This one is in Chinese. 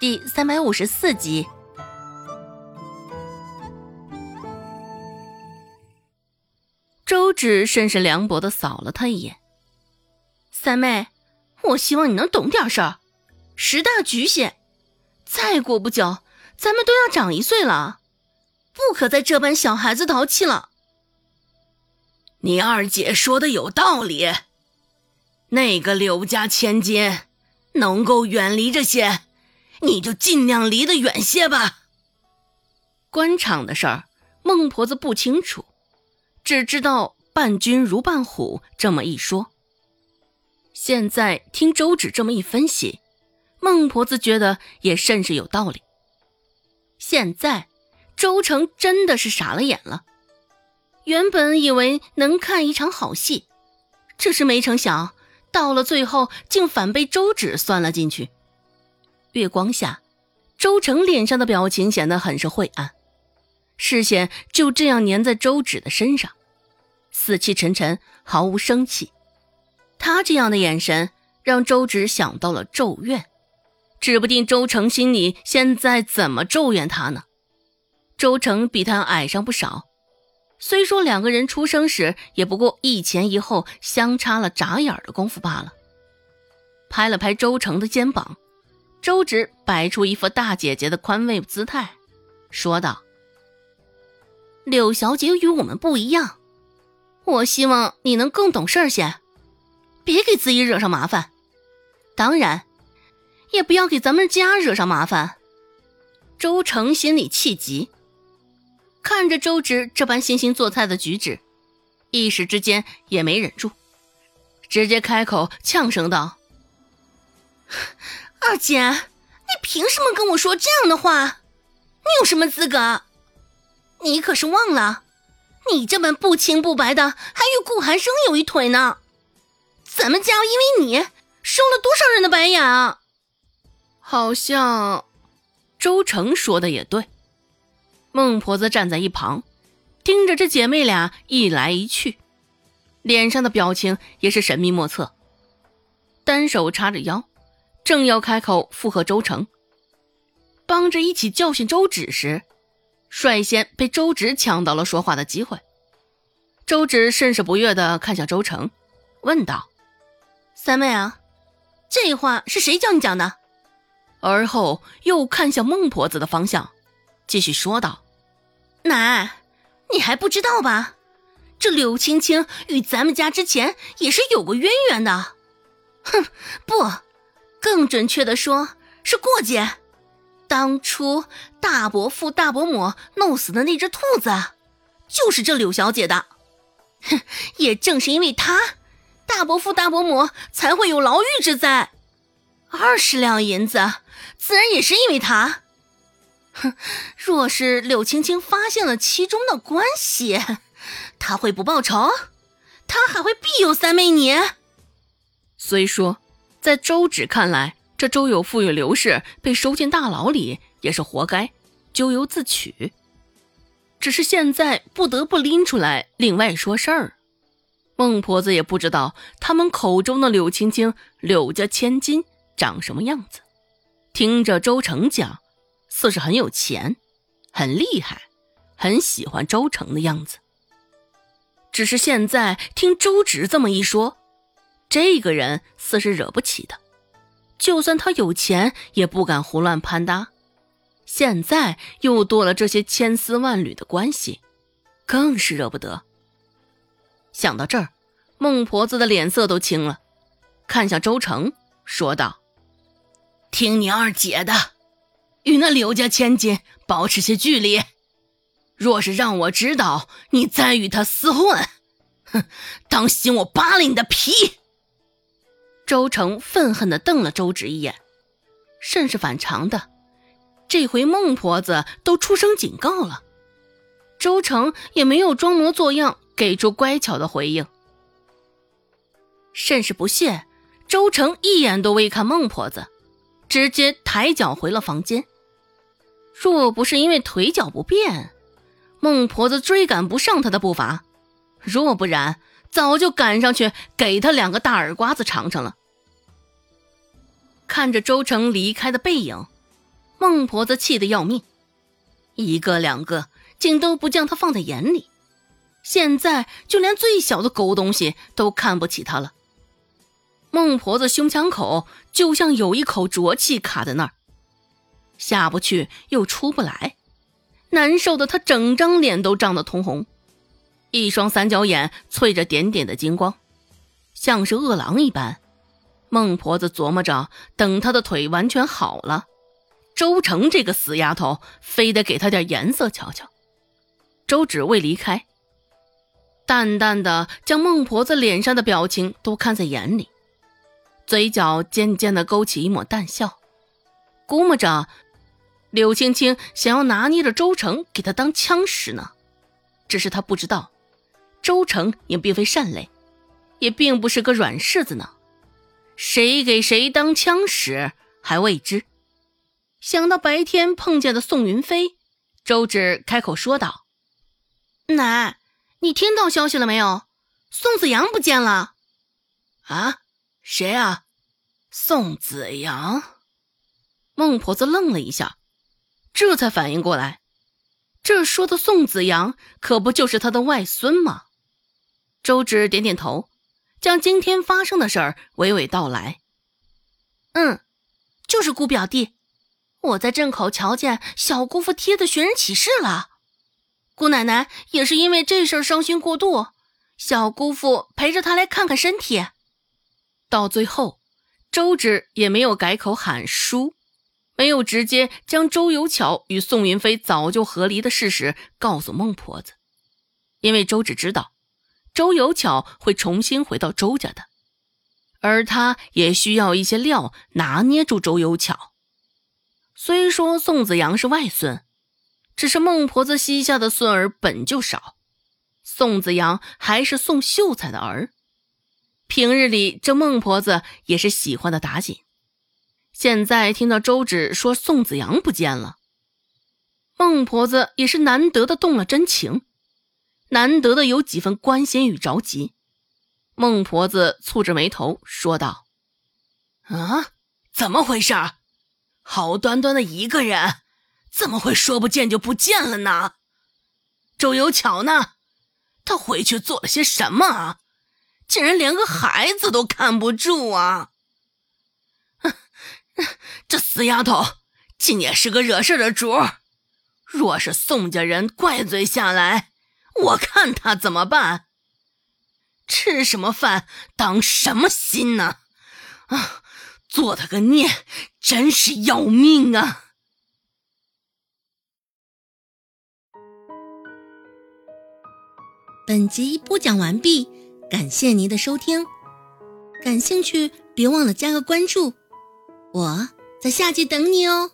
第三百五十四集。周芷甚是凉薄的扫了他一眼：“三妹，我希望你能懂点事儿，十大局些，再过不久，咱们都要长一岁了，不可再这般小孩子淘气了。”你二姐说的有道理，那个柳家千金能够远离这些。你就尽量离得远些吧。官场的事儿，孟婆子不清楚，只知道“伴君如伴虎”这么一说。现在听周芷这么一分析，孟婆子觉得也甚是有道理。现在周成真的是傻了眼了，原本以为能看一场好戏，只是没成想，到了最后竟反被周芷算了进去。月光下，周成脸上的表情显得很是晦暗，视线就这样粘在周芷的身上，死气沉沉，毫无生气。他这样的眼神让周芷想到了咒怨，指不定周成心里现在怎么咒怨他呢？周成比他矮上不少，虽说两个人出生时也不过一前一后，相差了眨眼的功夫罢了。拍了拍周成的肩膀。周芷摆出一副大姐姐的宽慰姿态，说道：“柳小姐与我们不一样，我希望你能更懂事儿些，别给自己惹上麻烦。当然，也不要给咱们家惹上麻烦。”周成心里气急，看着周芷这般惺惺作态的举止，一时之间也没忍住，直接开口呛声道。二姐，你凭什么跟我说这样的话？你有什么资格？你可是忘了，你这般不清不白的，还与顾寒生有一腿呢。咱们家因为你收了多少人的白眼啊？好像周成说的也对。孟婆子站在一旁，盯着这姐妹俩一来一去，脸上的表情也是神秘莫测，单手叉着腰。正要开口附和周成，帮着一起教训周芷时，率先被周芷抢到了说话的机会。周芷甚是不悦地看向周成，问道：“三妹啊，这话是谁教你讲的？”而后又看向孟婆子的方向，继续说道：“奶，你还不知道吧？这柳青青与咱们家之前也是有过渊源的。”哼，不。更准确的说，是过节。当初大伯父、大伯母弄死的那只兔子，就是这柳小姐的。哼，也正是因为她，大伯父、大伯母才会有牢狱之灾。二十两银子，自然也是因为她。哼，若是柳青青发现了其中的关系，她会不报仇？她还会庇佑三妹你？虽说。在周芷看来，这周有富与刘氏被收进大牢里也是活该，咎由自取。只是现在不得不拎出来另外说事儿。孟婆子也不知道他们口中的柳青青、柳家千金长什么样子。听着周成讲，似是很有钱、很厉害、很喜欢周成的样子。只是现在听周芷这么一说。这个人似是惹不起的，就算他有钱，也不敢胡乱攀搭。现在又多了这些千丝万缕的关系，更是惹不得。想到这儿，孟婆子的脸色都青了，看向周成，说道：“听你二姐的，与那刘家千金保持些距离。若是让我知道你再与他厮混，哼，当心我扒了你的皮！”周成愤恨地瞪了周芷一眼，甚是反常的。这回孟婆子都出声警告了，周成也没有装模作样给出乖巧的回应，甚是不屑。周成一眼都未看孟婆子，直接抬脚回了房间。若不是因为腿脚不便，孟婆子追赶不上他的步伐；若不然，早就赶上去给他两个大耳刮子尝尝了。看着周成离开的背影，孟婆子气得要命，一个两个竟都不将她放在眼里，现在就连最小的狗东西都看不起她了。孟婆子胸腔口就像有一口浊气卡在那儿，下不去又出不来，难受的她整张脸都涨得通红，一双三角眼淬着点点的金光，像是饿狼一般。孟婆子琢磨着，等她的腿完全好了，周成这个死丫头非得给她点颜色瞧瞧。周芷未离开，淡淡的将孟婆子脸上的表情都看在眼里。嘴角渐渐的勾起一抹淡笑，估摸着柳青青想要拿捏着周成给他当枪使呢。只是他不知道，周成也并非善类，也并不是个软柿子呢。谁给谁当枪使还未知。想到白天碰见的宋云飞，周芷开口说道：“奶，你听到消息了没有？宋子阳不见了。”啊？谁啊？宋子阳。孟婆子愣了一下，这才反应过来，这说的宋子阳可不就是他的外孙吗？周芷点点头，将今天发生的事儿娓娓道来。嗯，就是姑表弟，我在镇口瞧见小姑父贴的寻人启事了。姑奶奶也是因为这事儿伤心过度，小姑父陪着他来看看身体。到最后，周芷也没有改口喊叔，没有直接将周有巧与宋云飞早就和离的事实告诉孟婆子，因为周芷知道周有巧会重新回到周家的，而他也需要一些料拿捏住周有巧。虽说宋子阳是外孙，只是孟婆子膝下的孙儿本就少，宋子阳还是宋秀才的儿。平日里，这孟婆子也是喜欢的打紧。现在听到周芷说宋子阳不见了，孟婆子也是难得的动了真情，难得的有几分关心与着急。孟婆子蹙着眉头说道：“啊，怎么回事？好端端的一个人，怎么会说不见就不见了呢？周有巧呢？他回去做了些什么啊？”竟然连个孩子都看不住啊！这死丫头竟也是个惹事的主。若是宋家人怪罪下来，我看他怎么办？吃什么饭当什么心呢？啊，做他个孽，真是要命啊！本集播讲完毕。感谢您的收听，感兴趣别忘了加个关注，我在下集等你哦。